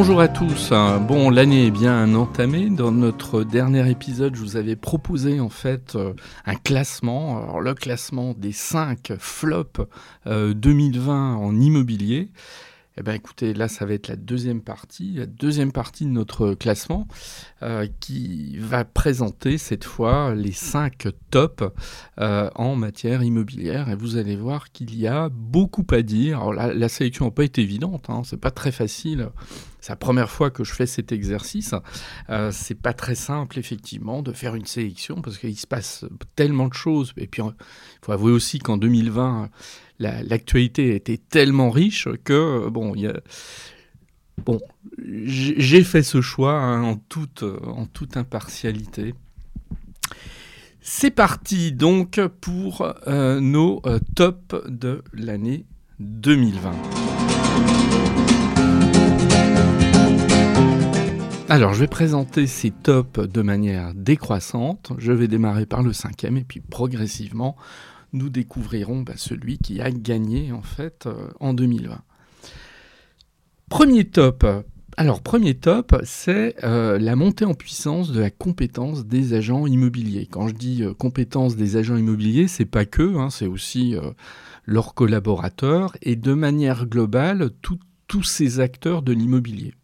Bonjour à tous. Bon, l'année est bien entamée. Dans notre dernier épisode, je vous avais proposé en fait euh, un classement. Le classement des 5 flops 2020 euh, en immobilier. Eh bien, écoutez, là, ça va être la deuxième partie, la deuxième partie de notre classement euh, qui va présenter cette fois les cinq tops en matière immobilière. Et vous allez voir qu'il y a beaucoup à dire. Alors, la, sélection n'a pas été évidente, hein, c'est pas très facile. C'est la première fois que je fais cet exercice. Euh, c'est pas très simple, effectivement, de faire une sélection parce qu'il se passe tellement de choses. Et puis, il faut avouer aussi qu'en 2020, l'actualité était tellement riche que, bon, il y a, bon j'ai fait ce choix hein, en, toute, en toute impartialité. C'est parti donc pour euh, nos euh, tops de l'année 2020. Alors, je vais présenter ces tops de manière décroissante. Je vais démarrer par le cinquième et puis progressivement, nous découvrirons bah, celui qui a gagné en fait euh, en 2020. Premier top. Alors, premier top, c'est euh, la montée en puissance de la compétence des agents immobiliers. Quand je dis euh, compétence des agents immobiliers, c'est pas que, hein, c'est aussi leurs collaborateurs et de manière globale tous ces acteurs de l'immobilier.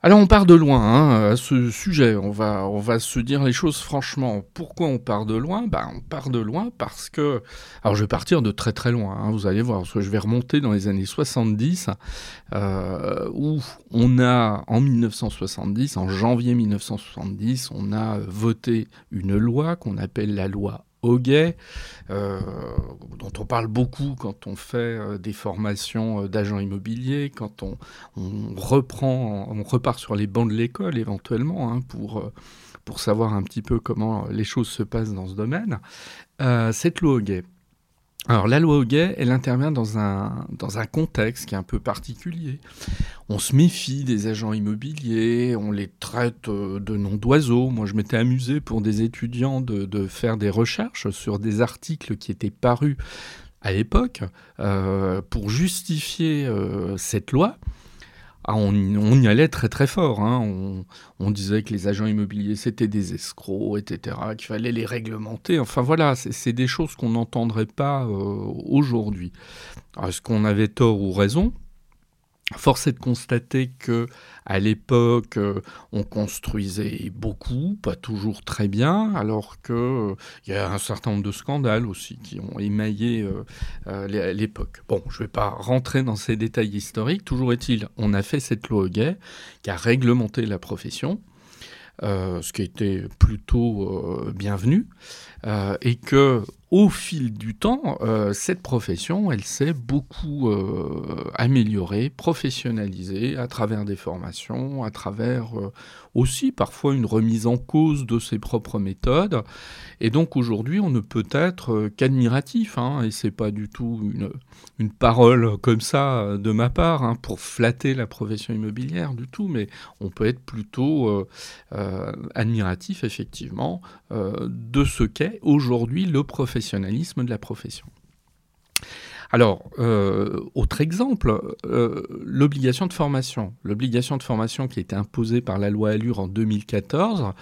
Alors on part de loin hein, à ce sujet, on va, on va se dire les choses franchement. Pourquoi on part de loin? Ben, On part de loin parce que... Alors je vais partir de très très loin, hein, vous allez voir, parce que je vais remonter dans les années 70, euh, où on a, en 1970, en janvier 1970, on a voté une loi qu'on appelle la loi Hoguet, euh, dont on parle beaucoup quand on fait euh, des formations euh, d'agents immobiliers, quand on, reprend, on repart sur les bancs de l'école éventuellement hein, pour, pour savoir un petit peu comment les choses se passent dans ce domaine. cette loi Hoguet, alors la loi Hoguet, elle intervient dans un, contexte qui est un peu particulier. On se méfie des agents immobiliers, on les traite euh, de noms d'oiseaux. Moi je m'étais amusé pour des étudiants de, faire des recherches sur des articles qui étaient parus à l'époque euh, pour justifier euh, cette loi. Ah, on, y allait très très fort. Hein. On, disait que les agents immobiliers c'était des escrocs, etc., qu'il fallait les réglementer. Enfin voilà, c'est des choses qu'on n'entendrait pas euh, aujourd'hui. Est-ce qu'on avait tort ou raison? Force est de constater que à l'époque, euh, on construisait beaucoup, pas toujours très bien, alors qu'il euh, y a un certain nombre de scandales aussi qui ont émaillé euh, l'époque. Bon, je ne vais pas rentrer dans ces détails historiques. Toujours est-il, on a fait cette loi gay qui a réglementé la profession. ce qui était plutôt bienvenu, et que au fil du temps, euh, cette profession, elle s'est beaucoup euh, améliorée, professionnalisée à travers des formations, à travers euh, aussi parfois une remise en cause de ses propres méthodes. Et donc aujourd'hui, on ne peut être qu'admiratif, hein, et c'est pas du tout une, une, parole comme ça de ma part hein, pour flatter la profession immobilière du tout, mais on peut être plutôt admiratif effectivement de ce qu'est aujourd'hui le professionnalisme de la profession. Alors, euh, autre exemple, euh, l'obligation de formation. L'obligation de formation qui a été imposée par la loi Allure en 2014,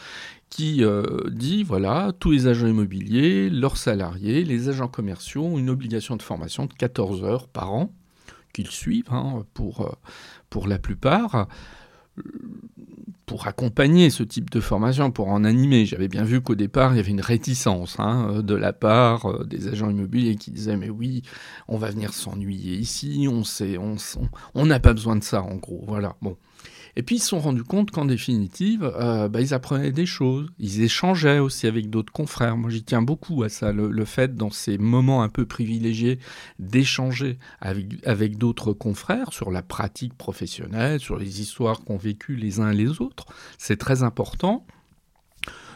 qui euh, dit, voilà, tous les agents immobiliers, leurs salariés, les agents commerciaux ont une obligation de formation de 14 heures par an, qu'ils suivent hein, pour la plupart pour accompagner ce type de formation, pour en animer. J'avais bien vu qu'au départ, il y avait une réticence hein, de la part des agents immobiliers qui disaient mais oui, on va venir s'ennuyer ici, on sait, on n'a pas besoin de ça en gros. Voilà. Bon. Et puis ils se sont rendus compte qu'en définitive, euh, bah, ils apprenaient des choses, ils échangeaient aussi avec d'autres confrères. Moi j'y tiens beaucoup à ça, le, fait dans ces moments un peu privilégiés d'échanger avec, d'autres confrères sur la pratique professionnelle, sur les histoires qu'ont vécues les uns les autres. C'est très important.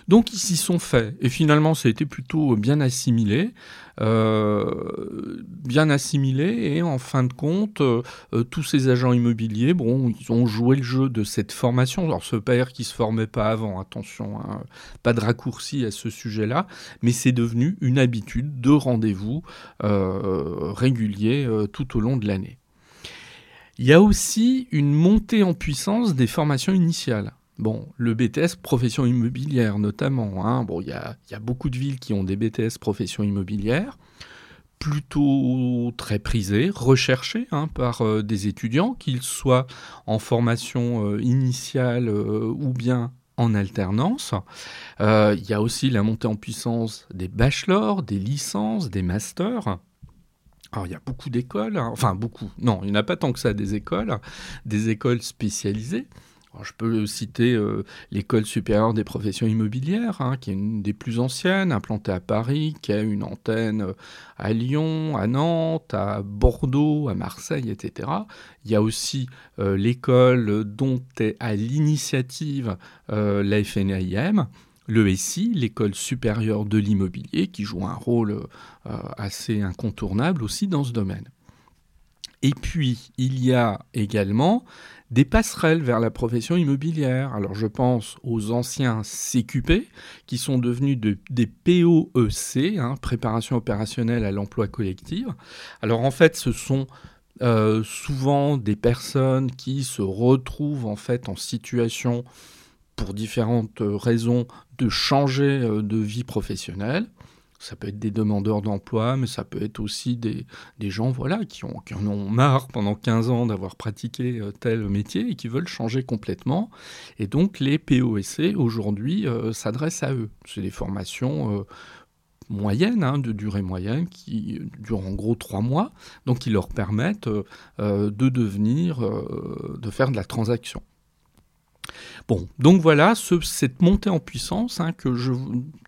Donc ils s'y sont faits. Et finalement, ça a été plutôt bien assimilé. Euh, bien assimilé. Et en fin de compte, euh, euh, tous ces agents immobiliers, bon, ils ont joué le jeu de cette formation. Alors, ce père qui se formait pas avant, attention, hein, pas de raccourci à ce sujet-là, mais c'est devenu une habitude de rendez-vous réguliers tout au long de l'année. Il y a aussi une montée en puissance des formations initiales. Bon, le BTS profession immobilière notamment. Hein. Bon, il y a, beaucoup de villes qui ont des BTS profession immobilière, plutôt très prisés, recherchés hein, par euh, des étudiants, qu'ils soient en formation euh, initiale euh, ou bien en alternance. Il y a aussi la montée en puissance des bachelors, des licences, des masters. Alors il y a beaucoup d'écoles, hein. enfin beaucoup, non, il n'y en a pas tant que ça des écoles, des écoles spécialisées je peux citer euh, l'école supérieure des professions immobilières, hein, qui est une des plus anciennes, implantée à Paris, qui a une antenne euh, à Lyon, à Nantes, à Bordeaux, à Marseille, etc. Il y a aussi euh, l'école dont est à l'initiative la FNAIM, l'ESI, l'école supérieure de l'immobilier, qui joue un rôle assez incontournable aussi dans ce domaine. Et puis, il y a également des passerelles vers la profession immobilière. Alors je pense aux anciens CQP qui sont devenus des POEC, hein, préparation opérationnelle à l'emploi collectif. Alors en fait ce sont euh, souvent des personnes qui se retrouvent en fait en situation pour différentes raisons de changer euh, de vie professionnelle. Ça peut être des demandeurs d'emploi, mais ça peut être aussi des, gens voilà, qui, ont, qui en ont marre pendant 15 ans d'avoir pratiqué euh, tel métier et qui veulent changer complètement. Et donc les POSC aujourd'hui euh, s'adressent à eux. C'est des formations euh, moyennes, hein, de durée moyenne, qui durent en gros trois mois, donc qui leur permettent de devenir, de faire de la transaction. Bon, donc voilà cette montée en puissance hein,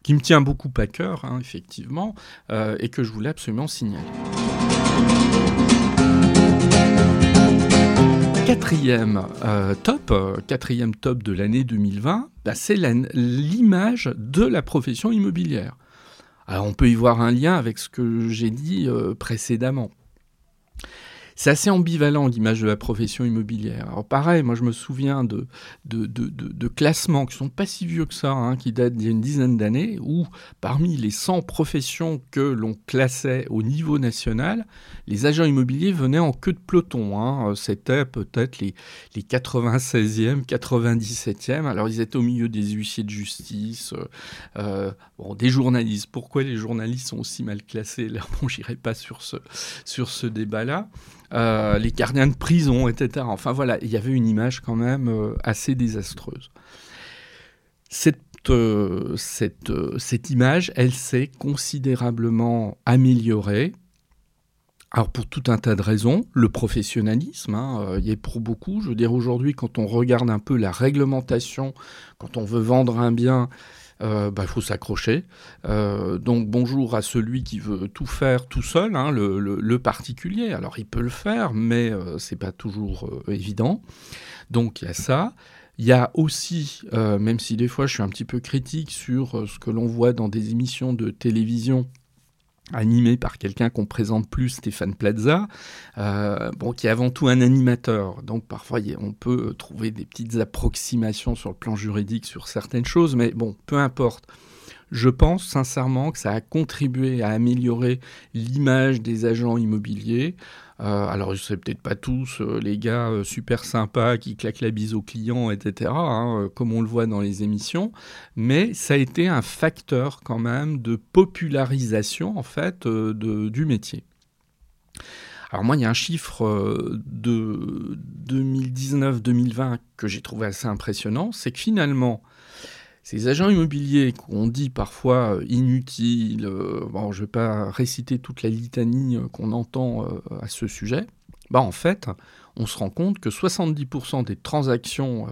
qui me tient beaucoup à cœur, hein, effectivement, euh, et que je voulais absolument signaler. Quatrième euh, top, euh, quatrième top de l'année 2020, bah, c'est l'image de la profession immobilière. Alors on peut y voir un lien avec ce que j'ai dit précédemment. C'est assez ambivalent l'image de la profession immobilière. Alors pareil, moi je me souviens de, de, de, classements qui sont pas si vieux que ça, hein, qui datent d'il y a une dizaine d'années, où parmi les 100 professions que l'on classait au niveau national, les agents immobiliers venaient en queue de peloton. Hein. C'était peut-être les, les 96e, 97e. Alors ils étaient au milieu des huissiers de justice, euh, euh, des journalistes. Pourquoi les journalistes sont aussi mal classés? Là, bon, j'irai pas sur ce, sur ce débat-là. Euh, les gardiens de prison, etc. Enfin voilà, il y avait une image quand même euh, assez désastreuse. Cette, euh, cette, cette image, elle s'est considérablement améliorée. Alors pour tout un tas de raisons, le professionnalisme, hein, il y est pour beaucoup. Je veux dire aujourd'hui, quand on regarde un peu la réglementation, quand on veut vendre un bien, euh, bah, faut s'accrocher. Euh, donc bonjour à celui qui veut tout faire tout seul, hein, le, particulier. Alors il peut le faire, mais euh, c'est pas toujours évident. Donc il y a ça. Il y a aussi, même si des fois je suis un petit peu critique sur ce que l'on voit dans des émissions de télévision animé par quelqu'un qu'on présente plus, Stéphane Plaza, euh, bon, qui est avant tout un animateur. Donc parfois on peut trouver des petites approximations sur le plan juridique sur certaines choses, mais bon, peu importe. Je pense sincèrement que ça a contribué à améliorer l'image des agents immobiliers. Euh, alors, je sais peut-être pas tous euh, les gars euh, super sympas qui claquent la bise aux clients, etc., hein, comme on le voit dans les émissions, mais ça a été un facteur quand même de popularisation en fait du métier. Alors moi, il y a un chiffre euh, de 2019-2020 que j'ai trouvé assez impressionnant, c'est que finalement, ces agents immobiliers qu'on dit parfois euh, inutiles, bon, je ne vais pas réciter toute la litanie qu'on entend à ce sujet, bah en fait, on se rend compte que 70% des transactions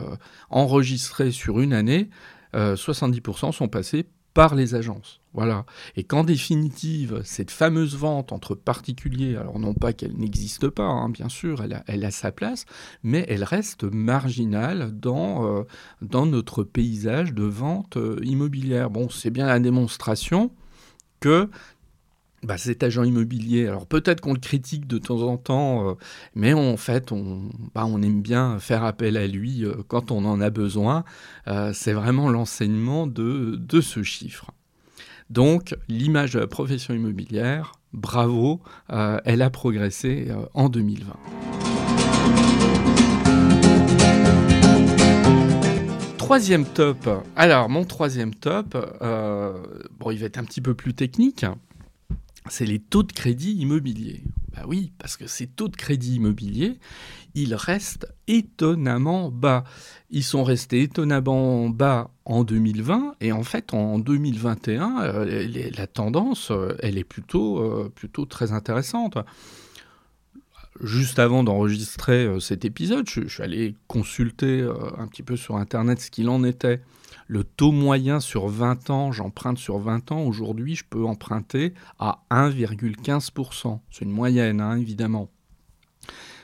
enregistrées sur une année, 70% sont passées par les agences. Voilà. Et qu'en définitive, cette fameuse vente entre particuliers, alors non pas qu'elle n'existe pas, hein, bien sûr, elle a, sa place, mais elle reste marginale dans, euh, dans notre paysage de vente euh, immobilière. Bon, c'est bien la démonstration que bah, cet agent immobilier, alors peut-être qu'on le critique de temps en temps, euh, mais en fait, on, bah, on aime bien faire appel à lui euh, quand on en a besoin. Euh, c'est vraiment l'enseignement de, de, ce chiffre. Donc, l'image de la profession immobilière, bravo, elle a progressé en 2020. Troisième top. Alors, mon troisième top, bon, il va être un petit peu plus technique c'est les taux de crédit immobilier. Bah oui, parce que ces taux de crédit immobilier, ils restent étonnamment bas. Ils sont restés étonnamment bas en 2020 et en fait en 2021, euh, la tendance, euh, elle est plutôt, euh, plutôt très intéressante. Juste avant d'enregistrer cet épisode, je, suis allé consulter un petit peu sur Internet ce qu'il en était le taux moyen sur 20 ans, j'emprunte sur 20 ans, aujourd'hui je peux emprunter à 1,15%. C'est une moyenne, hein, évidemment.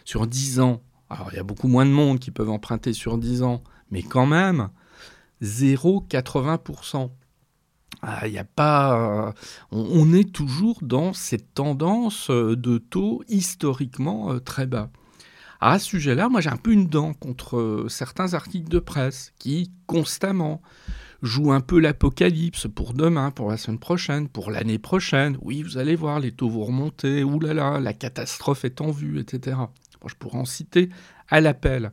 Sur 10 ans, alors il y a beaucoup moins de monde qui peuvent emprunter sur 10 ans, mais quand même, 0,80%. Ah, il a pas, euh, on, est toujours dans cette tendance euh, de taux historiquement euh, très bas. À ce sujet-là, moi j'ai un peu une dent contre certains articles de presse qui constamment jouent un peu l'apocalypse pour demain, pour la semaine prochaine, pour l'année prochaine. Oui, vous allez voir, les taux vont remonter, oulala, la catastrophe est en vue, etc. je pourrais en citer à l'appel.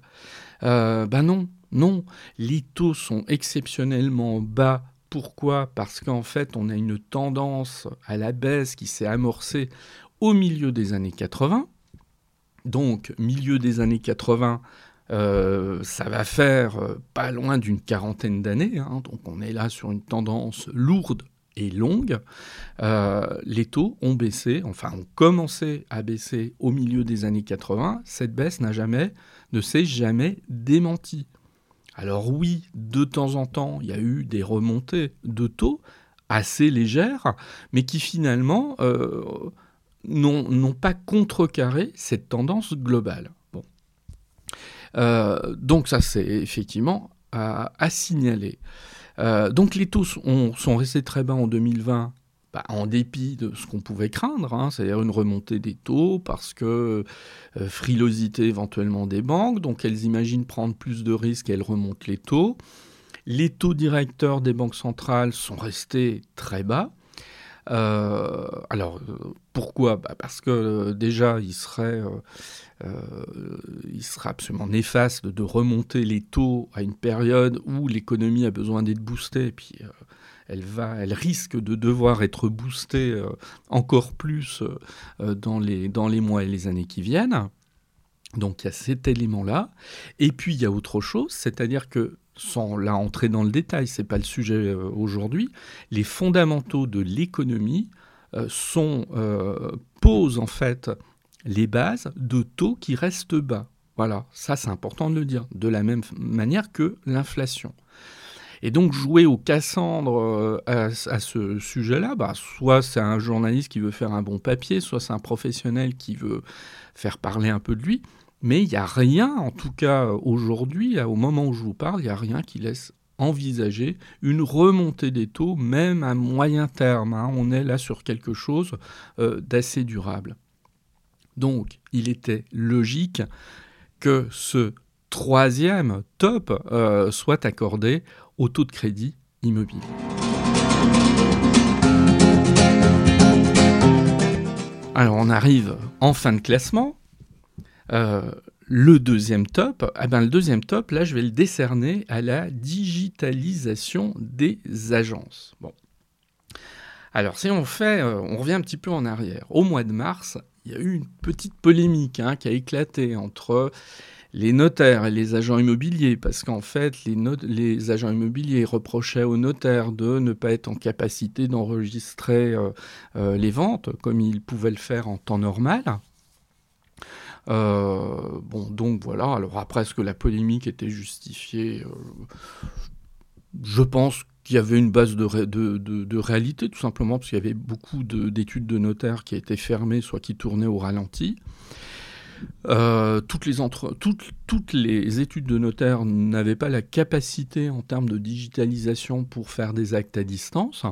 Ben non, non, les taux sont exceptionnellement bas pourquoi? Parce qu'en fait, on a une tendance à la baisse qui s'est amorcée au milieu des années 80. Donc, milieu des années 80, euh, ça va faire euh, pas loin d'une quarantaine d'années. Hein. donc, on est là sur une tendance lourde et longue. Euh, les taux ont baissé, enfin, ont commencé à baisser au milieu des années 80. Cette baisse n'a jamais, ne s'est jamais démentie. Alors oui, de temps en temps, il y a eu des remontées de taux assez légères, mais qui finalement n'ont pas contrecarré cette tendance globale. Bon. Euh, donc ça, c'est effectivement à, signaler. Euh, donc les taux sont, restés très bas en 2020, bah, en dépit de ce qu'on pouvait craindre, hein, c'est-à-dire une remontée des taux, parce que euh, frilosité éventuellement des banques, donc elles imaginent prendre plus de risques, elles remontent les taux. Les taux directeurs des banques centrales sont restés très bas. Euh, alors, pourquoi? Bah Parce que euh, déjà, il serait, il serait absolument néfaste de remonter les taux à une période où l'économie a besoin d'être boostée. Elle, va, elle risque de devoir être boostée encore plus dans, les, dans les mois et les années qui viennent. Donc il y a cet élément-là. Et puis il y a autre chose, c'est-à-dire que sans là entrer dans le détail, c'est pas le sujet euh, aujourd'hui, les fondamentaux de l'économie euh, sont euh, posent en fait les bases de taux qui restent bas. Voilà, ça c'est important de le dire, de la même manière que l'inflation. Et donc jouer au Cassandre à, à ce sujet-là, bah, soit c'est un journaliste qui veut faire un bon papier, soit c'est un professionnel qui veut faire parler un peu de lui. Mais il n'y a rien, en tout cas aujourd'hui, au moment où je vous parle, il n'y a rien qui laisse envisager une remontée des taux, même à moyen terme. Hein. On est là sur quelque chose euh, d'assez durable. Donc, il était logique que ce troisième top euh, soit accordé au taux de crédit immobilier. Alors, on arrive en fin de classement. Euh, le deuxième top, eh ben, le deuxième top, là, je vais le décerner à la digitalisation des agences. Alors, si on fait, euh, on revient un petit peu en arrière. Au mois de mars, il y a eu une petite polémique hein, qui a éclaté entre les notaires et les agents immobiliers, parce qu'en fait, les, agents immobiliers reprochaient aux notaires de ne pas être en capacité d'enregistrer euh, euh, les ventes comme ils pouvaient le faire en temps normal. Euh, bon, donc voilà. Alors après, est-ce que la polémique était justifiée? Je pense qu'il y avait une base de, réalité, tout simplement parce qu'il y avait beaucoup d'études de, notaires qui étaient fermées, soit qui tournaient au ralenti. Euh, toutes, les toutes, toutes les études de notaires n'avaient pas la capacité en termes de digitalisation pour faire des actes à distance.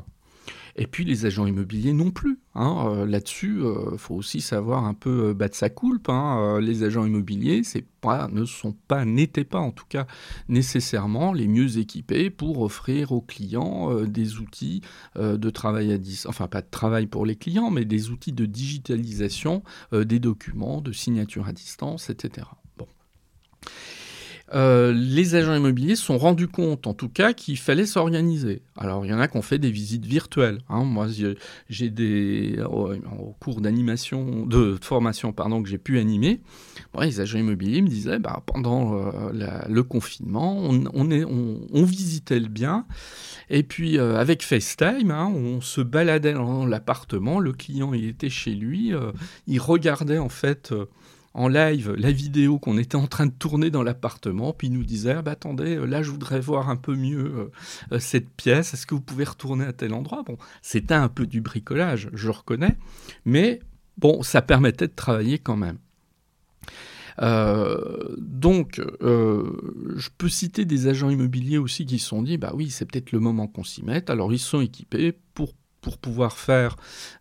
Et puis les agents immobiliers non plus. Hein. Euh, là-dessus, il euh, faut aussi savoir un peu euh, battre sa coulpe. Hein. les agents immobiliers, ne sont pas, n'étaient pas en tout cas nécessairement les mieux équipés pour offrir aux clients des outils de travail à distance, enfin pas de travail pour les clients, mais des outils de digitalisation des documents, de signature à distance, etc. Bon. Euh, les agents immobiliers sont rendus compte, en tout cas, qu'il fallait s'organiser. Alors, il y en a qui ont fait des visites virtuelles. Hein. Moi, j'ai des au cours d'animation, de formation, pardon, que j'ai pu animer. les agents immobiliers me disaient, bah, pendant euh, le confinement, on, visitait le bien, et puis euh, avec FaceTime, hein, on se baladait dans l'appartement. Le client, il était chez lui, il regardait en fait en live la vidéo qu'on était en train de tourner dans l'appartement, puis nous disait ah bah, attendez, euh, là je voudrais voir un peu mieux euh, euh, cette pièce, est-ce que vous pouvez retourner à tel endroit? Bon, c'était un peu du bricolage, je reconnais, mais bon, ça permettait de travailler quand même. donc, je peux citer des agents immobiliers aussi qui se sont dit, bah oui, c'est peut-être le moment qu'on s'y mette. Alors, ils sont équipés pour pour pouvoir faire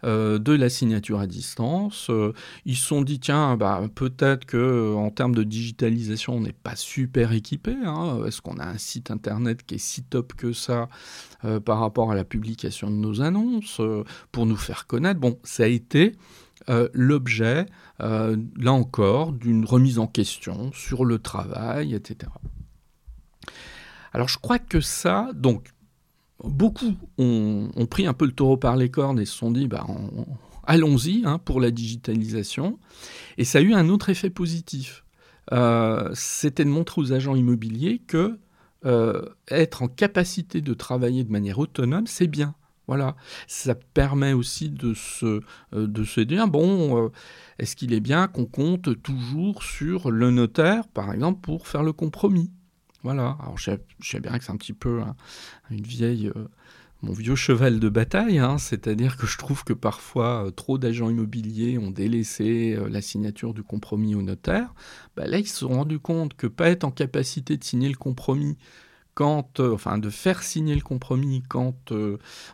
euh, de la signature à distance. Euh, ils se sont dit, tiens, bah, peut-être que euh, en termes de digitalisation, on n'est pas super équipé. Hein. Est-ce qu'on a un site internet qui est si top que ça par rapport à la publication de nos annonces pour nous faire connaître? Bon, ça a été l'objet, là encore, d'une remise en question sur le travail, etc. Alors je crois que ça, donc beaucoup ont, pris un peu le taureau par les cornes et se sont dit bah, allons-y hein, pour la digitalisation. Et ça a eu un autre effet positif. Euh, c'était de montrer aux agents immobiliers que euh, être en capacité de travailler de manière autonome, c'est bien. Voilà, ça permet aussi de se, euh, de se dire bon, est-ce qu'il est bien qu'on compte toujours sur le notaire, par exemple, pour faire le compromis? Voilà, alors je sais, bien que c'est un petit peu une vieille, euh, mon vieux cheval de bataille, hein. c'est-à-dire que je trouve que parfois euh, trop d'agents immobiliers ont délaissé euh, la signature du compromis au notaire. Bah, là, ils se sont rendus compte que pas être en capacité de signer le compromis quand, enfin, de faire signer le compromis quand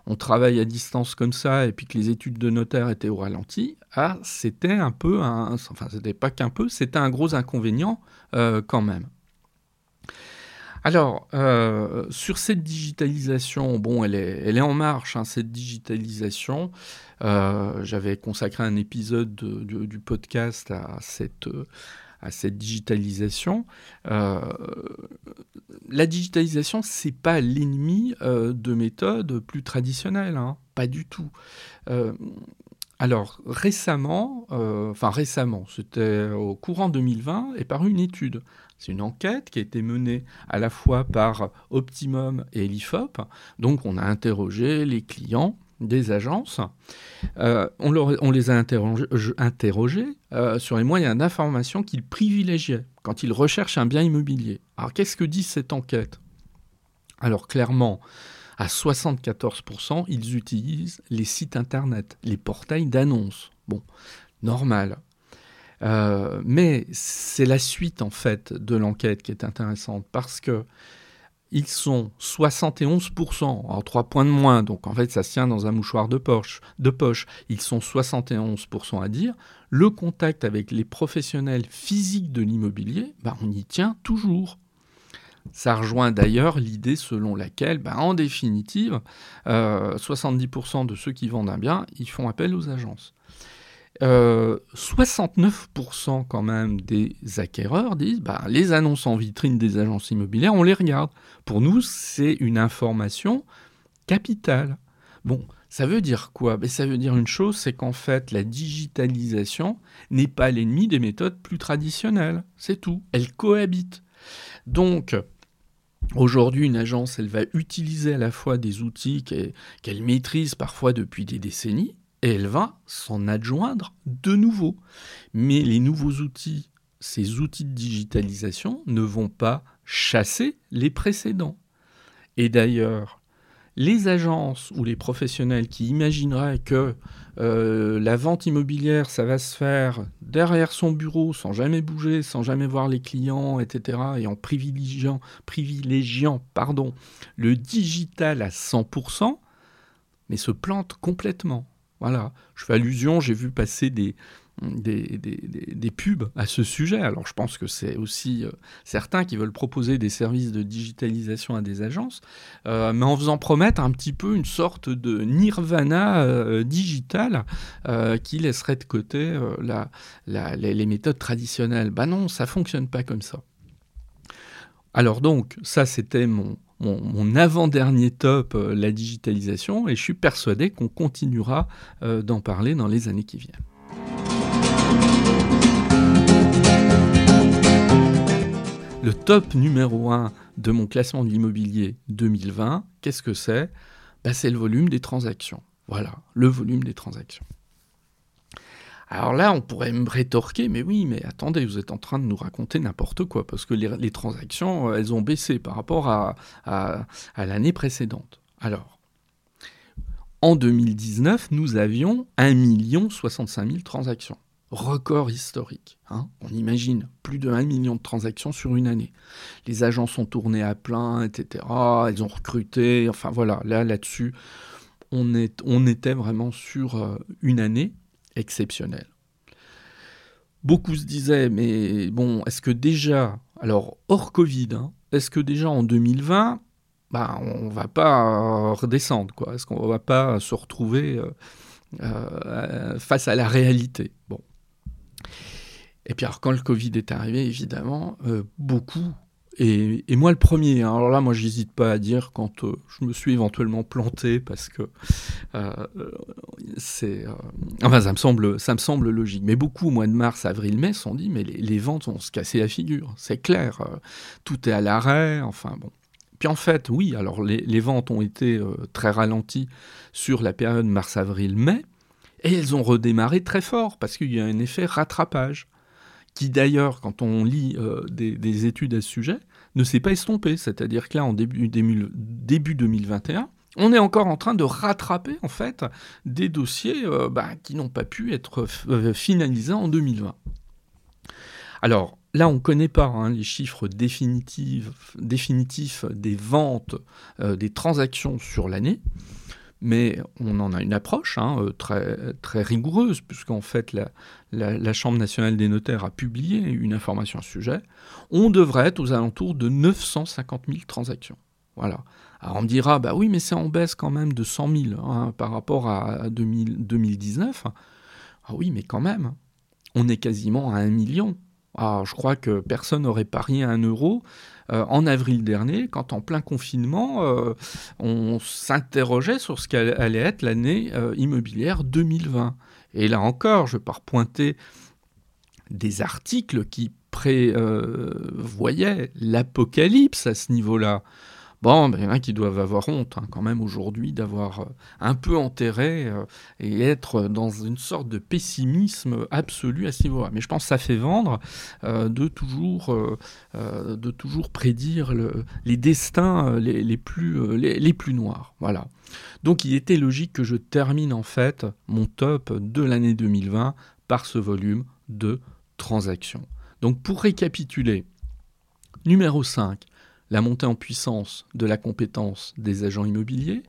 on travaille à distance comme ça et puis que les études de notaire étaient au ralenti, ah, c'était un peu, un, enfin, c'était pas qu'un peu, c'était un gros inconvénient quand même. Alors, euh, sur cette digitalisation, bon, elle est, elle est en marche, hein, cette digitalisation. Euh, j'avais consacré un épisode du podcast à cette, à cette digitalisation. Euh, la digitalisation, c'est pas l'ennemi de méthodes plus traditionnelles, hein, pas du tout. Alors récemment, enfin récemment, c'était au courant 2020, est parue une étude c'est une enquête qui a été menée à la fois par Optimum et l'IFOP. Donc on a interrogé les clients des agences. Euh, on, les a interrogés, euh, sur les moyens d'information qu'ils privilégiaient quand ils recherchent un bien immobilier. Alors qu'est-ce que dit cette enquête? Alors clairement, à 74%, ils utilisent les sites Internet, les portails d'annonces. Bon, normal. Euh, mais c'est la suite en fait de l'enquête qui est intéressante parce que ils sont 71%, en 3 points de moins, donc en fait ça se tient dans un mouchoir de poche, de poche. Ils sont 71% à dire le contact avec les professionnels physiques de l'immobilier, bah, on y tient toujours. Ça rejoint d'ailleurs l'idée selon laquelle, bah, en définitive, 70% euh, de ceux qui vendent un bien, ils font appel aux agences. 69% euh, quand même des acquéreurs disent bah, les annonces en vitrine des agences immobilières, on les regarde. Pour nous, c'est une information capitale. Bon, Ça veut dire quoi? Ben, Ça veut dire une chose, c'est qu'en fait, la digitalisation n'est pas l'ennemi des méthodes plus traditionnelles. C'est tout. Elle cohabite. Donc, Aujourd'hui, une agence, elle va utiliser à la fois des outils qu'elle maîtrise parfois depuis des décennies, et elle va s'en adjoindre de nouveaux. Mais les nouveaux outils, ces outils de digitalisation, ne vont pas chasser les précédents. Et d'ailleurs, les agences ou les professionnels qui imagineraient que euh, la vente immobilière, ça va se faire derrière son bureau, sans jamais bouger, sans jamais voir les clients, etc., et en privilégiant, privilégiant pardon, le digital à 100%, mais se plantent complètement. Voilà, je fais allusion, j'ai vu passer des, des, pubs à ce sujet. Alors je pense que c'est aussi euh, certains qui veulent proposer des services de digitalisation à des agences, euh, mais en faisant promettre un petit peu une sorte de nirvana euh, digital qui laisserait de côté les, méthodes traditionnelles. Ben non, ça fonctionne pas comme ça. Alors donc, ça c'était mon, avant-dernier top, la digitalisation, et je suis persuadé qu'on continuera d'en parler dans les années qui viennent. Le top numéro 1 de mon classement de l'immobilier 2020, qu'est-ce que c'est? Bah, C'est le volume des transactions. Voilà, le volume des transactions. Alors là, on pourrait me rétorquer, mais oui, mais attendez, vous êtes en train de nous raconter n'importe quoi, parce que les, transactions, elles ont baissé par rapport à, l'année précédente. Alors, en 2019, nous avions 1 65 000 transactions record historique. Hein. On imagine plus de 1 million de transactions sur une année. Les agents sont tournés à plein, etc. Ils ont recruté. Enfin voilà, là, là-dessus, on, était vraiment sur euh, une année exceptionnelle. Beaucoup se disaient, mais bon, est-ce que déjà, alors hors Covid, hein, est-ce que déjà en 2020, bah, on va pas redescendre, quoi? Est-ce qu'on va pas se retrouver euh, euh, face à la réalité? Bon, et puis alors quand le Covid est arrivé, évidemment, euh, beaucoup, et, moi le premier, hein. alors là moi j'hésite pas à dire quand euh, je me suis éventuellement planté parce que euh, c'est... enfin ça me, semble, ça me semble logique. Mais beaucoup au mois de mars, avril, mai sont dit mais les, ventes vont se casser la figure, c'est clair, tout est à l'arrêt, enfin bon. Puis en fait, oui, alors les ventes ont été très ralenties sur la période mars-avril-mai, et elles ont redémarré très fort parce qu'il y a un effet rattrapage qui d'ailleurs, quand on lit euh, des, études à ce sujet, ne s'est pas estompé. C'est-à-dire que là, en début, début, 2021, on est encore en train de rattraper en fait des dossiers euh, bah, qui n'ont pas pu être euh, finalisés en 2020. Alors là, on ne connaît pas hein, les chiffres définitifs des ventes, des transactions sur l'année mais on en a une approche hein, euh, très, très rigoureuse, puisqu'en fait la, Chambre nationale des notaires a publié une information à ce sujet. On devrait être aux alentours de 950 000 transactions. Voilà. Alors on me dira, bah oui, mais c'est en baisse quand même de 100 000 hein, par rapport à 2019. Ah oui, mais quand même, on est quasiment à 1 million. Ah, je crois que personne n'aurait parié un euro en avril dernier, quand en plein confinement, euh, on s'interrogeait sur ce qu'allait être l'année euh, immobilière 2020. Et là encore, je vais pas repointer des articles qui prévoyaient l'apocalypse à ce niveau-là. Bon, ben, il y en a qui doivent avoir honte hein, quand même aujourd'hui d'avoir euh, un peu enterré euh, et être dans une sorte de pessimisme absolu à ce niveau-là. Mais je pense que ça fait vendre euh, de, toujours, de toujours prédire les destins les, plus, noirs. Voilà. Donc il était logique que je termine en fait mon top de l'année 2020 par ce volume de transactions. Donc pour récapituler, numéro 5, la montée en puissance de la compétence des agents immobiliers.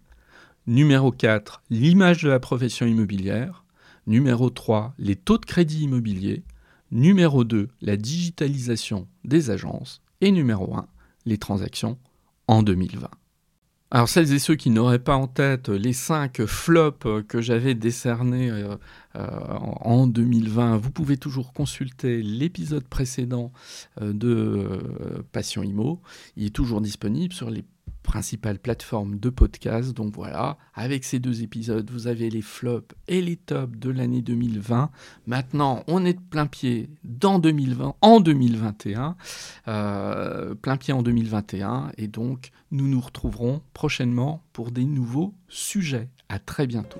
Numéro 4, l'image de la profession immobilière. Numéro 3, les taux de crédit immobilier. Numéro 2, la digitalisation des agences. Et numéro 1, les transactions en 2020. Alors celles et ceux qui n'auraient pas en tête les cinq flops que j'avais décernés euh, euh, en 2020, vous pouvez toujours consulter l'épisode précédent euh, de Passion Imo. Il est toujours disponible sur les principales plateformes de podcast. Donc voilà, avec ces deux épisodes, vous avez les flops et les tops de l'année 2020. Maintenant, on est de plein pied dans 2020, en 2021, euh, plein pied en 2021, et donc nous nous retrouverons prochainement pour des nouveaux sujets. À très bientôt.